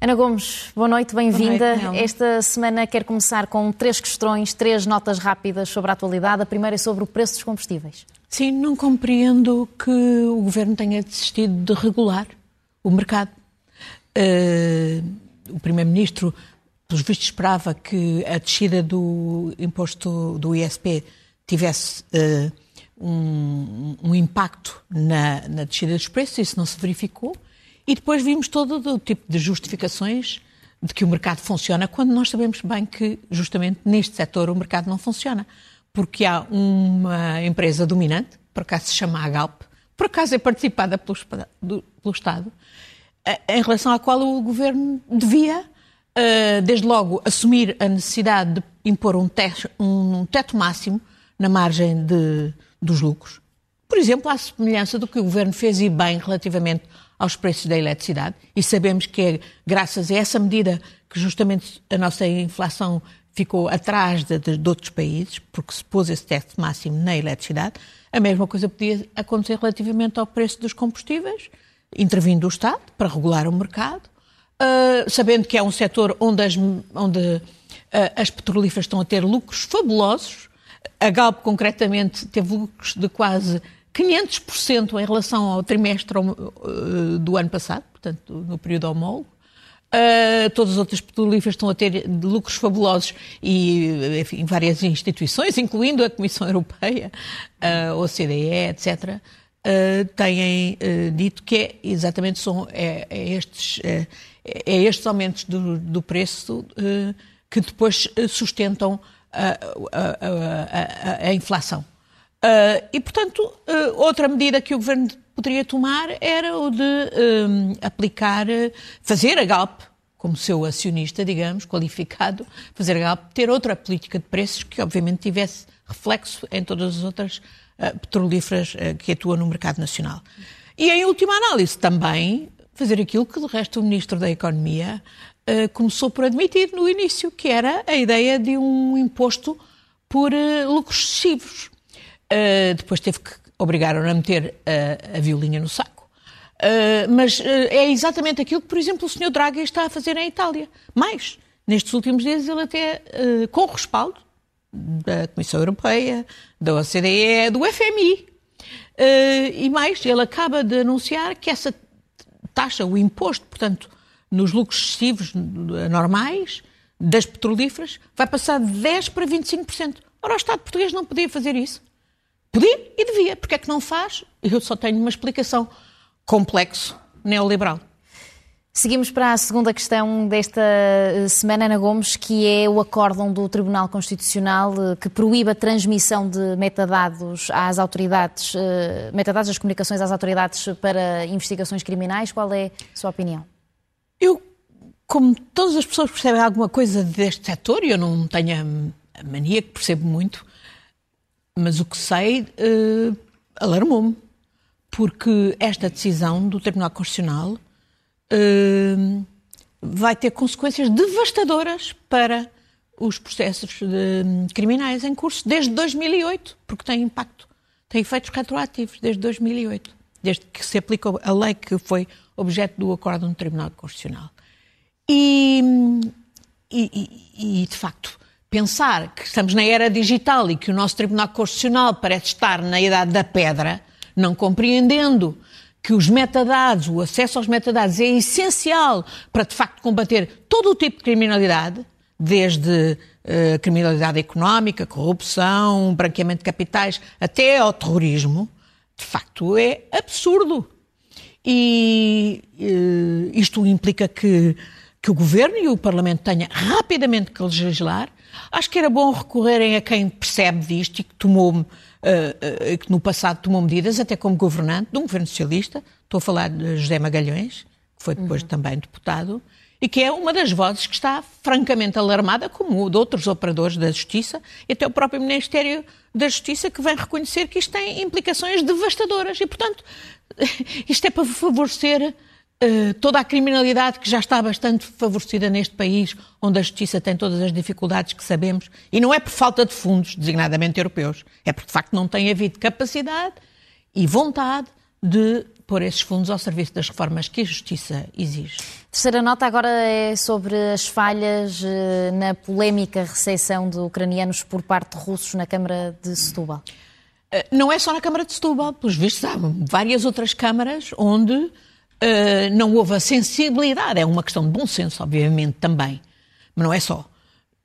Ana Gomes, boa noite, bem-vinda. Esta semana quero começar com três questões, três notas rápidas sobre a atualidade. A primeira é sobre o preço dos combustíveis. Sim, não compreendo que o Governo tenha desistido de regular o mercado. Uh, o Primeiro-Ministro, pelos vistos, esperava que a descida do imposto do ISP tivesse uh, um, um, impacto na, na descida dos preços, isso não se verificou. E depois vimos todo o tipo de justificações de que o mercado funciona, quando nós sabemos bem que, justamente neste setor, o mercado não funciona. Porque há uma empresa dominante, por acaso se chama a Galp, por acaso é participada pelo, pelo Estado, eh, em relação à qual o governo devia, eh, desde logo, assumir a necessidade de impor um teto, um teto máximo na margem de, dos lucros. Por exemplo, à semelhança do que o governo fez e bem relativamente aos preços da eletricidade e sabemos que é graças a essa medida que justamente a nossa inflação ficou atrás de, de, de outros países, porque se pôs esse teto máximo na eletricidade. A mesma coisa podia acontecer relativamente ao preço dos combustíveis, intervindo o Estado para regular o mercado, uh, sabendo que é um setor onde as, onde, uh, as petrolíferas estão a ter lucros fabulosos. A Galp, concretamente, teve lucros de quase 500% em relação ao trimestre eh, do ano passado, portanto, no período homólogo. Uh, todas as outras petrolíferas estão a ter lucros fabulosos e, enfim, várias instituições, incluindo a Comissão Europeia, a uh, OCDE, etc., uh, têm dito que é, exatamente são, é, é estes, é, estes aumentos do, do preço que depois sustentam a, a, a, a inflação. Uh, e, portanto, uh, outra medida que o governo poderia tomar era o de uh, aplicar, fazer a Galp, como seu acionista, digamos, qualificado, fazer a Galp ter outra política de preços que, obviamente, tivesse reflexo em todas as outras petrolíferas que atuam no mercado nacional. E, em última análise, também fazer aquilo que, de resto, o Ministro da Economia começou por admitir no início, que era a ideia de um imposto por lucros excessivos. Uh, depois teve que obrigaram a meter uh, a violinha no saco. Uh, mas é exatamente aquilo que, por exemplo, o Sr. Draghi está a fazer em Itália. Mais, nestes últimos dias, ele até, com respaldo da Comissão Europeia, da OCDE, do FMI, e mais, ele acaba de anunciar que essa taxa, o imposto, portanto, nos lucros excessivos normais das petrolíferas, vai passar de 10% para 25%. Ora, o Estado português não podia fazer isso. Podia e devia. Porque é que não faz? Eu só tenho uma explicação. Complexo neoliberal. Seguimos para a segunda questão desta eh, semana, Ana Gomes, que é o acórdão do Tribunal Constitucional eh, que proíbe a transmissão de metadados às autoridades, eh, metadados das comunicações às autoridades para investigações criminais. Qual é a sua opinião? Eu, como todas as pessoas percebem alguma coisa deste setor, e eu não tenho a mania que percebo muito, mas o que sei uh, alarmou-me, porque esta decisão do Tribunal Constitucional uh, vai ter consequências devastadoras para os processos de, criminais em curso desde 2008, porque tem impacto, tem efeitos retroativos desde 2008, desde que se aplicou a lei que foi objeto do acordo no Tribunal Constitucional. E, e, e, de facto, pensar que estamos na era digital e que o nosso Tribunal Constitucional parece estar na idade da pedra, não compreendendo que os metadados, o acesso aos metadados é essencial para de facto combater todo o tipo de criminalidade, desde uh, criminalidade económica, corrupção, branqueamento de capitais, até ao terrorismo, de facto é absurdo. E uh, isto implica que, que o Governo e o Parlamento tenham rapidamente que legislar Acho que era bom recorrerem a quem percebe disto e que tomou, uh, uh, que no passado tomou medidas, até como governante de um governo socialista. Estou a falar de José Magalhães, que foi depois uhum. também deputado, e que é uma das vozes que está francamente alarmada, como de outros operadores da Justiça, e até o próprio Ministério da Justiça, que vem reconhecer que isto tem implicações devastadoras. E, portanto, isto é para favorecer uh, toda a criminalidade que já está bastante favorecida neste país, onde a justiça tem todas as dificuldades que sabemos, e não é por falta de fundos, designadamente europeus, é porque de facto não tem havido capacidade e vontade de pôr esses fundos ao serviço das reformas que a Justiça exige. Terceira nota agora é sobre as falhas eh, na polémica recepção de ucranianos por parte de russos na Câmara de Setúbal. Eh, não é só na Câmara de Setúbal, pelos vistos há várias outras câmaras onde uh, não houve a sensibilidade. É uma questão de bom senso, obviamente, também. Mas não é só.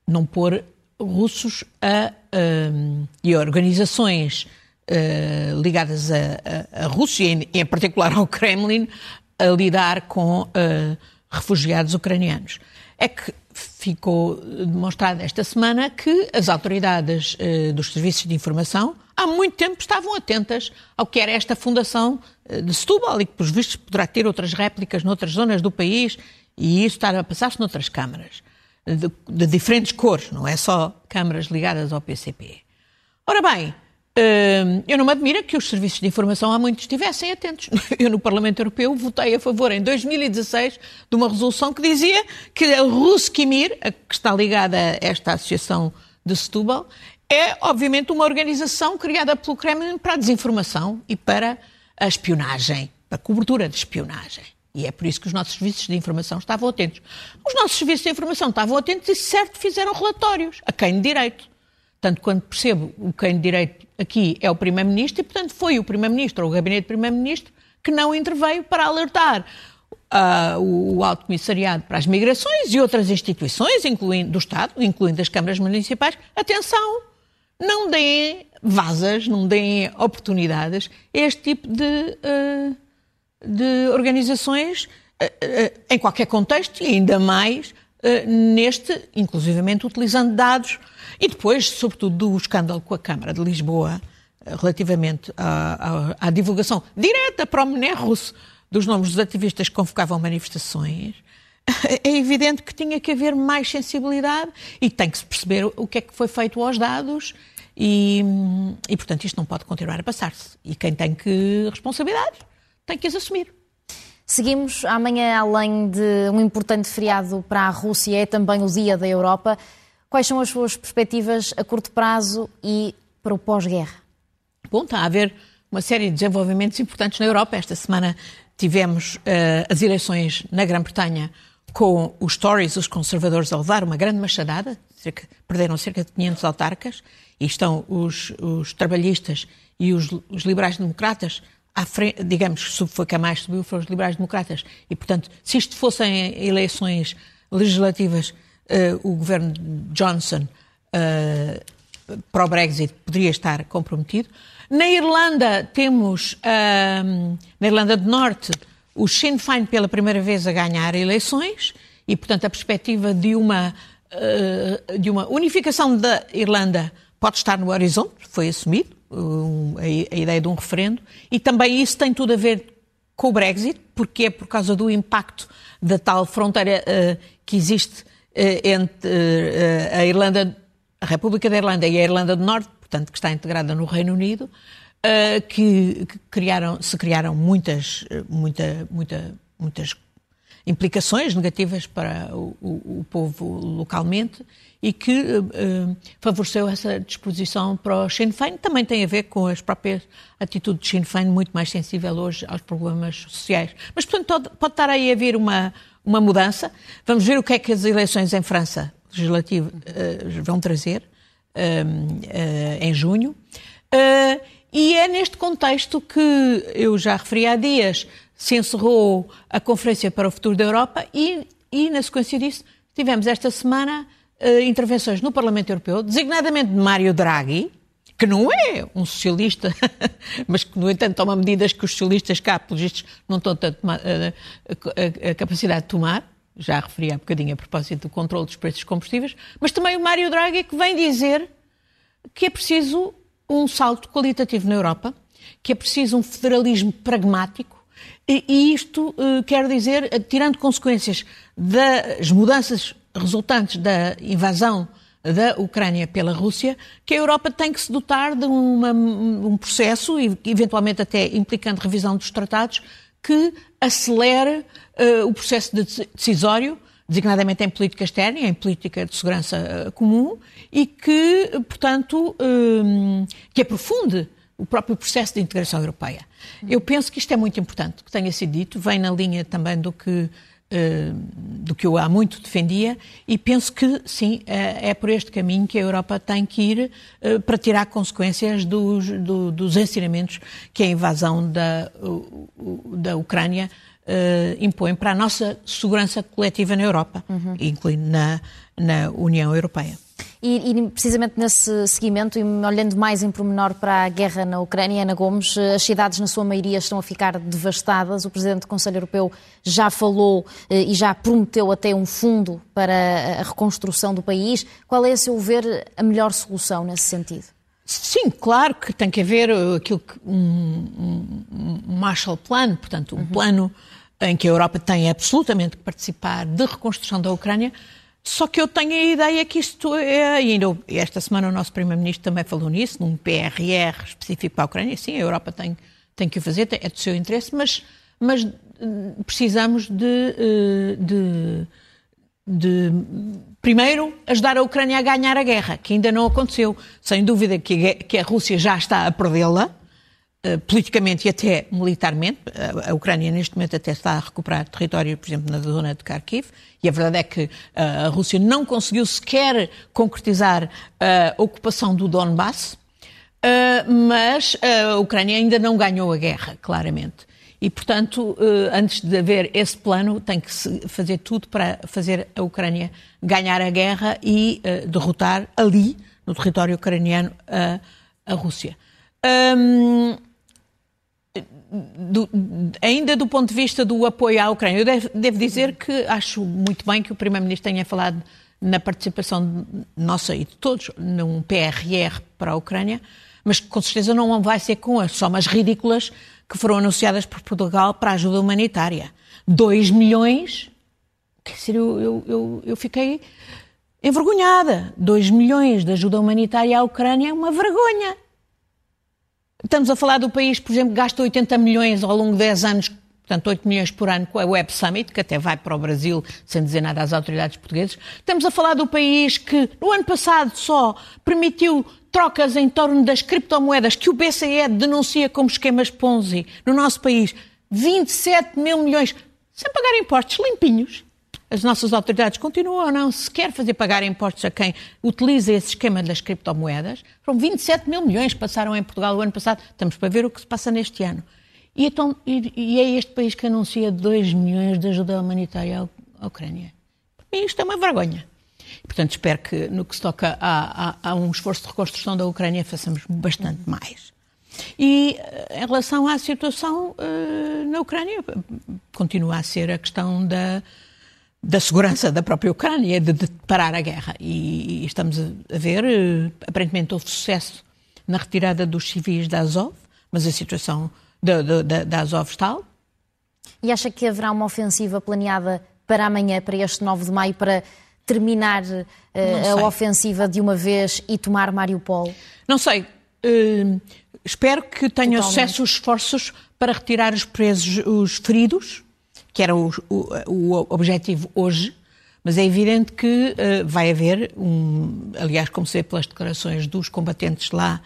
Não pôr russos a, uh, e organizações uh, ligadas à Rússia, e em particular ao Kremlin, a lidar com uh, refugiados ucranianos. É que ficou demonstrado esta semana que as autoridades dos serviços de informação há muito tempo estavam atentas ao que era esta fundação de Setúbal e que, por vistos, poderá ter outras réplicas noutras zonas do país e isso estar a passar-se noutras câmaras de, de diferentes cores, não é só câmaras ligadas ao PCP. Ora bem, eu não me admira que os serviços de informação há muito estivessem atentos. Eu, no Parlamento Europeu, votei a favor, em 2016, de uma resolução que dizia que a Ruskimir, que está ligada a esta associação de Setúbal, é, obviamente, uma organização criada pelo Kremlin para a desinformação e para a espionagem, para a cobertura de espionagem. E é por isso que os nossos serviços de informação estavam atentos. Os nossos serviços de informação estavam atentos e, certo, fizeram relatórios, a quem de direito. Tanto quando percebo o quem de direito aqui é o Primeiro-Ministro e, portanto, foi o Primeiro-Ministro ou o Gabinete do Primeiro-Ministro que não interveio para alertar uh, o, Alto Comissariado para as Migrações e outras instituições incluindo, do Estado, incluindo as câmaras municipais, atenção, não deem vasas, não deem oportunidades a este tipo de, uh, de organizações uh, em qualquer contexto e ainda mais neste, inclusivamente utilizando dados e depois, sobretudo, do escândalo com a Câmara de Lisboa eh, relativamente à, à, à divulgação direta para o Mené russo dos nomes dos ativistas que convocavam manifestações, é evidente que tinha que haver mais sensibilidade e tem que se perceber o que é que foi feito aos dados e, e portanto, isto não pode continuar a passar-se. E quem tem que responsabilidades tem que as assumir. Seguimos amanhã, além de um importante feriado para a Rússia, é também o Dia da Europa. Quais são as suas perspectivas a curto prazo e para o pós-guerra? Bom, está a haver uma série de desenvolvimentos importantes na Europa. Esta semana tivemos uh, as eleições na Grã-Bretanha com os Tories, os conservadores, a levar uma grande machadada, cerca, perderam cerca de 500 autarcas, e estão os, os trabalhistas e os, os liberais-democratas à frente, digamos, foi que a mais subiu, foram os liberais-democratas, e portanto, se isto fossem eleições legislativas, uh, o governo Johnson uh, para o Brexit poderia estar comprometido. Na Irlanda temos, uh, na Irlanda do Norte, o Sinn Féin pela primeira vez a ganhar eleições e, portanto, a perspectiva de uma, de uma unificação da Irlanda pode estar no horizonte, foi assumido, um, a, ideia de um referendo, e também isso tem tudo a ver com o Brexit, porque é por causa do impacto da tal fronteira uh, que existe eh, entre eh, a Irlanda, a República da Irlanda e a Irlanda do Norte, portanto, que está integrada no Reino Unido, eh, que, criaram, se criaram muitas, muita, muita, muitas implicações negativas para o, o, o povo localmente e que uh, favoreceu essa disposição para o Sinn Féin. Também tem a ver com as próprias atitudes de Sinn Féin, muito mais sensível hoje aos problemas sociais. Mas, portanto, pode, estar aí a haver uma, uma mudança. Vamos ver o que é que as eleições em França legislativa uh, vão trazer uh, em junho. E é neste contexto que eu já referi há dias, se encerrou a Conferência para o Futuro da Europa e, e na sequência disso, tivemos esta semana intervenções no Parlamento Europeu, designadamente de Mário Draghi, que não é um socialista, mas que, no entanto, toma medidas que os socialistas cá, pelos vistos, não estão tanto a, a, a, capacidade de tomar. Já referi há bocadinho a propósito do controle dos preços dos combustíveis, mas também o Mário Draghi que vem dizer que é preciso um salto qualitativo na Europa, que é preciso um federalismo pragmático, e, isto uh, quer dizer, tirando consequências das mudanças resultantes da invasão da Ucrânia pela Rússia, que a Europa tem que se dotar de uma, um processo, eventualmente até implicando revisão dos tratados, que acelere uh, o processo decisório, designadamente em política externa e em política de segurança uh, comum, e que, portanto, um, que aprofunde o próprio processo de integração europeia. Eu penso que isto é muito importante, que tenha sido dito, vem na linha também do que eh, do que eu há muito defendia e penso que sim, é, é por este caminho que a Europa tem que ir eh, para tirar consequências dos, do, dos ensinamentos que a invasão da, da Ucrânia uh, impõe para a nossa segurança coletiva na Europa, uhum. incluindo na, na União Europeia. E, e, precisamente nesse seguimento, e olhando mais em pormenor para a guerra na Ucrânia, Ana Gomes, as cidades na sua maioria estão a ficar devastadas. O Presidente do Conselho Europeu já falou eh, e já prometeu até um fundo para a reconstrução do país. Qual é, a seu ver, a melhor solução nesse sentido? Sim, claro que tem que haver aquilo que, um, um, um Marshall Plan, portanto, um uhum. plano em que a Europa tem absolutamente que participar de reconstrução da Ucrânia, só que eu tenho a ideia que isto é, ainda esta semana o nosso Primeiro-Ministro também falou nisso, num PRR específico para a Ucrânia. Sim, a Europa tem, tem que o fazer, é do seu interesse, mas, mas hum, precisamos de, eh, de, de, primeiro, ajudar a Ucrânia a ganhar a guerra, que ainda não aconteceu. Sem dúvida que que a Rússia já está a perdê-la, politicamente e até militarmente. A Ucrânia, neste momento, até está a recuperar território, por exemplo, na zona de Kharkiv. E a verdade é que eh, a Rússia não conseguiu sequer concretizar a ocupação do Donbass, eh, mas a Ucrânia ainda não ganhou a guerra, claramente. E, portanto, antes de haver esse plano, tem que se fazer tudo para fazer a Ucrânia ganhar a guerra e derrotar ali, no território ucraniano, a, a Rússia. Um, do, ainda do ponto de vista do apoio à Ucrânia, eu devo, devo dizer que acho muito bem que o Primeiro-Ministro tenha falado na participação nossa e de todos num PRR para a Ucrânia, mas com certeza não vai ser com as somas ridículas que foram anunciadas por Portugal para a ajuda humanitária. 2 milhões, quer dizer, eu, eu, eu, eu fiquei envergonhada. 2 milhões de ajuda humanitária à Ucrânia é uma vergonha. Estamos a falar do país, por exemplo, que gasta 80 milhões ao longo de 10 anos, portanto 8 milhões por ano com a Web Summit, que até vai para o Brasil sem dizer nada às autoridades portuguesas. Estamos a falar do país que no ano passado só permitiu trocas em torno das criptomoedas que o BCE denuncia como esquemas Ponzi no nosso país. 27 mil milhões, sem pagar impostos, limpinhos as nossas autoridades continuam ou não sequer fazer pagar impostos a quem utiliza esse esquema das criptomoedas. Foram 27 mil milhões que passaram em Portugal o ano passado. Estamos para ver o que se passa neste ano. E, então, e, e é este país que anuncia 2 milhões de ajuda humanitária à, Ucrânia. Para mim isto é uma vergonha. Portanto, espero que no que se toca a, a, a um esforço de reconstrução da Ucrânia façamos bastante mais. E eh, em relação à situação uh, na Ucrânia, continua a ser a questão da, da segurança da própria Ucrânia, de, de parar a guerra. E, e, estamos a ver, eh, aparentemente houve sucesso na retirada dos civis da Azov, mas a situação da, da, da Azov está. E acha que haverá uma ofensiva planeada para amanhã, para este 9 de maio, para terminar uh, a ofensiva de uma vez e tomar Mariupol? Não sei. Uh, espero que tenham sucesso os esforços para retirar os presos, os feridos, que era o, o, o objetivo hoje, mas é evidente que uh, vai haver, um, aliás, como se vê pelas declarações dos combatentes lá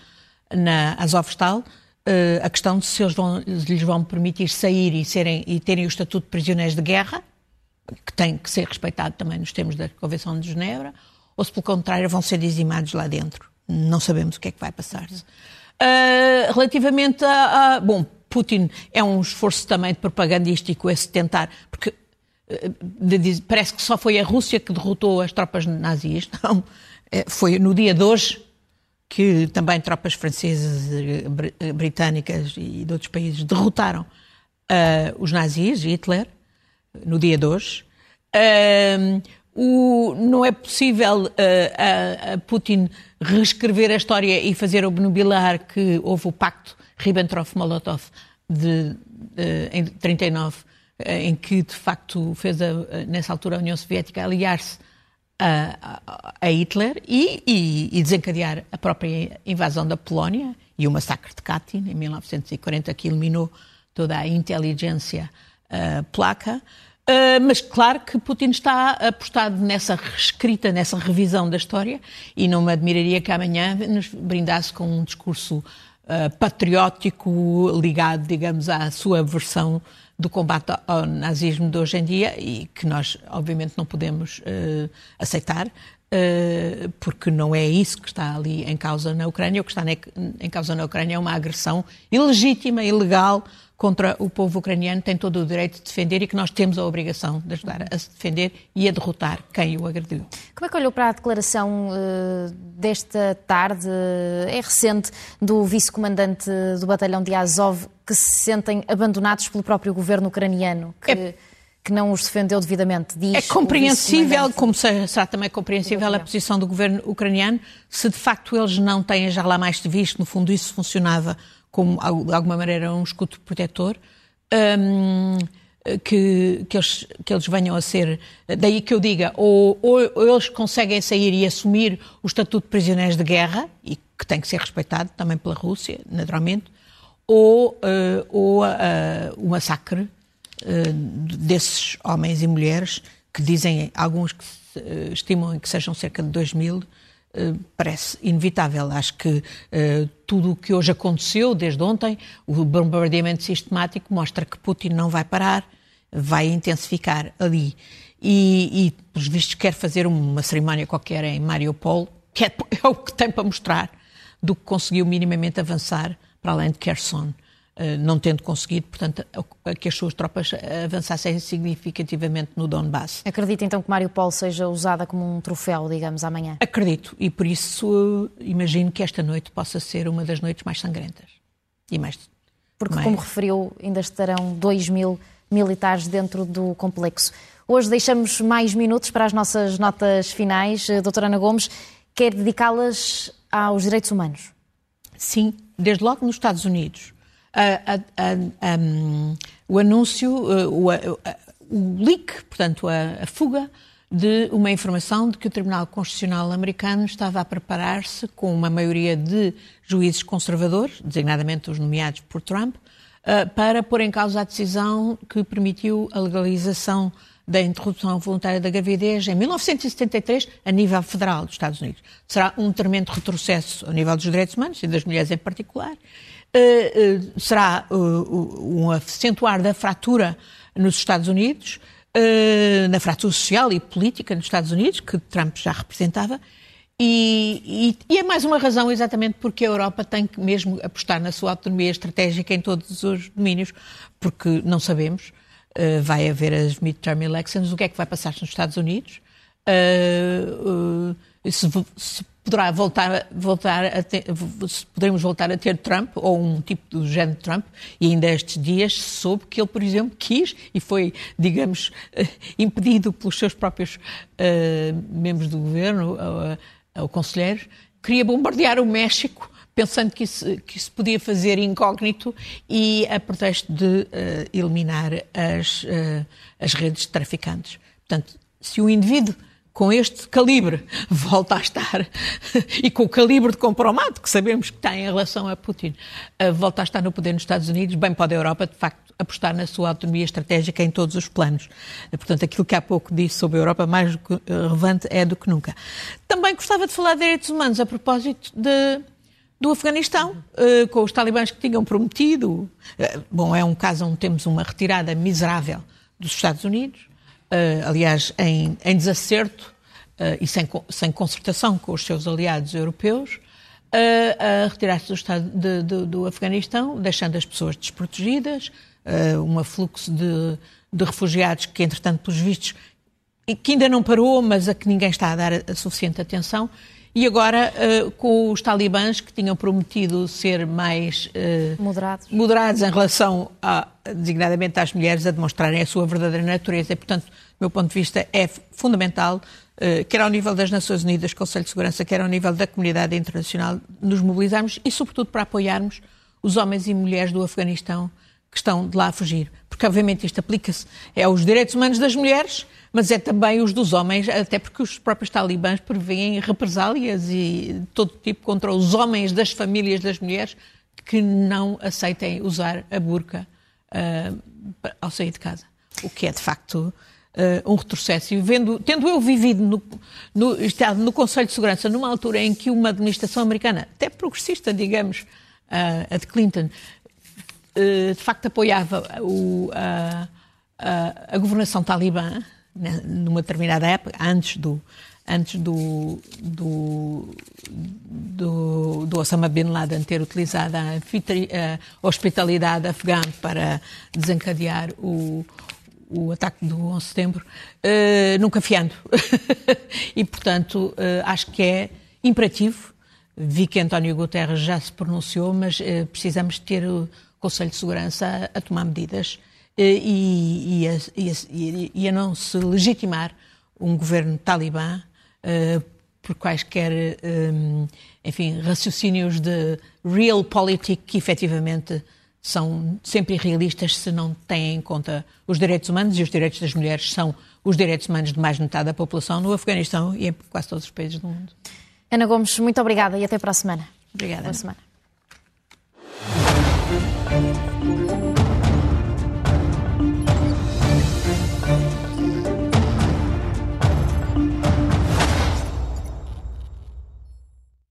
na Azovstal, uh, a questão de se eles vão, lhes vão permitir sair e, serem, e terem o estatuto de prisioneiros de guerra, que tem que ser respeitado também nos termos da Convenção de Genebra, ou se, pelo contrário, vão ser dizimados lá dentro. Não sabemos o que é que vai passar-se. Uh, relativamente a, a, Bom, Putin é um esforço também propagandístico esse tentar, porque eh, parece que só foi a Rússia que derrotou as tropas nazis, não. Eh, foi no dia de hoje que também tropas francesas, eh, britânicas e de outros países derrotaram uh, os nazis, Hitler, no dia de hoje. Uh, o, não é possível uh, a, a Putin reescrever a história e fazer obnubilar que houve o pacto Ribbentrop-Molotov de, de, em 39, eh, em que de facto fez a, nessa altura a União Soviética aliar-se a, a, Hitler e, e, e, desencadear a própria invasão da Polónia e o massacre de Katyn em 1940 que eliminou toda a inteligência uh, placa. Uh, mas claro que Putin está apostado nessa reescrita, nessa revisão da história, e não me admiraria que amanhã nos brindasse com um discurso uh, patriótico ligado, digamos, à sua versão do combate ao nazismo de hoje em dia e que nós, obviamente, não podemos uh, aceitar. Uh, porque não é isso que está ali em causa na Ucrânia. O que está em causa na Ucrânia é uma agressão ilegítima, ilegal contra o povo ucraniano, tem todo o direito de defender e que nós temos a obrigação de ajudar a se defender e a derrotar quem o agrediu. Como é que olhou para a declaração uh, desta tarde, é recente, do vice-comandante do batalhão de Azov, que se sentem abandonados pelo próprio governo ucraniano? Que... É que não os defendeu devidamente. Diz é compreensível, como será também compreensível a posição do governo ucraniano, se de facto eles não têm já lá mais visto, no fundo isso funcionava como de alguma maneira um escudo protetor, um, que, que, eles, que eles venham a ser, daí que eu diga, ou, ou, ou, eles conseguem sair e assumir o estatuto de prisioneiros de guerra, e que tem que ser respeitado também pela Rússia, naturalmente, ou, uh, ou uh, o massacre desses homens e mulheres, que dizem, alguns que estimam que sejam cerca de 2 mil, eh, parece inevitável. Acho que tudo o que hoje aconteceu, desde ontem, o bombardeamento sistemático, mostra que Putin não vai parar, vai intensificar ali. E, e pelos vistos, quer fazer uma cerimónia qualquer em Mariupol, que é, é o que tem para mostrar do que conseguiu minimamente avançar para além de Kherson. Eh, não tendo conseguido, portanto, que as suas tropas avançassem significativamente no Donbass. Acredita então que Mariupol seja usada como um troféu, digamos, amanhã? Acredito, e por isso eh, imagino que esta noite possa ser uma das noites mais sangrentas. E mais. Porque, mais... como referiu, ainda estarão 2 mil militares dentro do complexo. Hoje deixamos mais minutos para as nossas notas finais. Eh, doutora Ana Gomes, quer dedicá-las aos direitos humanos? Sim, desde logo nos Estados Unidos a, a, a, o anúncio, uh, o, o, leak, portanto, a, fuga de uma informação de que o Tribunal Constitucional americano estava a preparar-se com uma maioria de juízes conservadores, designadamente os nomeados por Trump, uh, para pôr em causa a decisão que permitiu a legalização da interrupção voluntária da gravidez em 1973 a nível federal dos Estados Unidos. Será um tremendo retrocesso ao nível dos direitos humanos e das mulheres em particular será eh, um acentuar da fratura nos Estados Unidos, na fratura social e política nos Estados Unidos, que Trump já representava, e, e, e, é mais uma razão exatamente porque a Europa tem que mesmo apostar na sua autonomia estratégica em todos os domínios, porque não sabemos, uh, vai haver as midterm elections, o que é que vai passar nos Estados Unidos, uh, uh, se, se poderá voltar, voltar a ter, poderemos voltar a ter Trump ou um tipo do género de Trump e ainda estes dias soube que ele, por exemplo, quis e foi, digamos, eh, impedido pelos seus próprios uh, membros do governo ou, ou conselheiros, queria bombardear o México pensando que isso, que isso podia fazer incógnito e a pretexto de uh, eliminar as, uh, as redes de traficantes. Portanto, se o indivíduo com este calibre volta a estar, e com o calibre de compromato que sabemos que tem em relação a Putin, uh, volta a estar no poder nos Estados Unidos, bem pode a Europa, de facto, apostar na sua autonomia estratégica em todos os planos. Uh, portanto, aquilo que há pouco disse sobre a Europa, mais relevante é do que nunca. Também gostava de falar de direitos humanos a propósito de do Afeganistão, com os talibãs que tinham prometido. Bom, é um caso onde temos uma retirada miserável dos Estados Unidos, aliás, em, em desacerto uh, e sem, sem concertação com os seus aliados europeus, uh, a retirar-se do do Afeganistão, deixando as pessoas desprotegidas, um afluxo de, de refugiados que, entretanto, pelos vistos, que ainda não parou, mas a que ninguém está a dar a suficiente atenção. E agora, uh, com os talibãs que tinham prometido ser mais uh, moderados. moderados em relação, a, designadamente às mulheres, a demonstrarem a sua verdadeira natureza. E, portanto, do meu ponto de vista, é fundamental, uh, quer ao nível das Nações Unidas, Conselho de Segurança, quer ao nível da comunidade internacional, nos mobilizarmos e, sobretudo, para apoiarmos os homens e mulheres do Afeganistão que estão de lá a fugir. Porque, obviamente, isto aplica-se é aos direitos humanos das mulheres, mas é também os dos homens, até porque os próprios talibãs prevêem represálias e todo tipo contra os homens das famílias das mulheres que não aceitem usar a burca uh, ao sair de casa. O que é, de facto, uh, um retrocesso. E vendo, tendo eu vivido no, no, no Conselho de Segurança numa altura em que uma administração americana, até progressista, digamos, uh, a de Clinton, de facto apoiava o, a, a, a governação talibã, numa determinada época, antes do, antes do, do, do, do, Osama Bin Laden ter utilizado a, a hospitalidade afegã para desencadear o, o ataque do 11 de setembro, uh, nunca fiando. e, portanto, uh, acho que é imperativo. Vi que António Guterres já se pronunciou, mas uh, precisamos ter Conselho de Segurança a, a tomar medidas e, e, a, e, a, e, a, não se legitimar um governo talibã por quaisquer, um, enfim, raciocínios de realpolitik que efetivamente são sempre irrealistas se não têm em conta os direitos humanos e os direitos das mulheres são os direitos humanos de mais de metade da população no Afeganistão e em quase todos os países do mundo. Ana Gomes, muito obrigada e até para a semana. Obrigada. Boa semana. Thank you.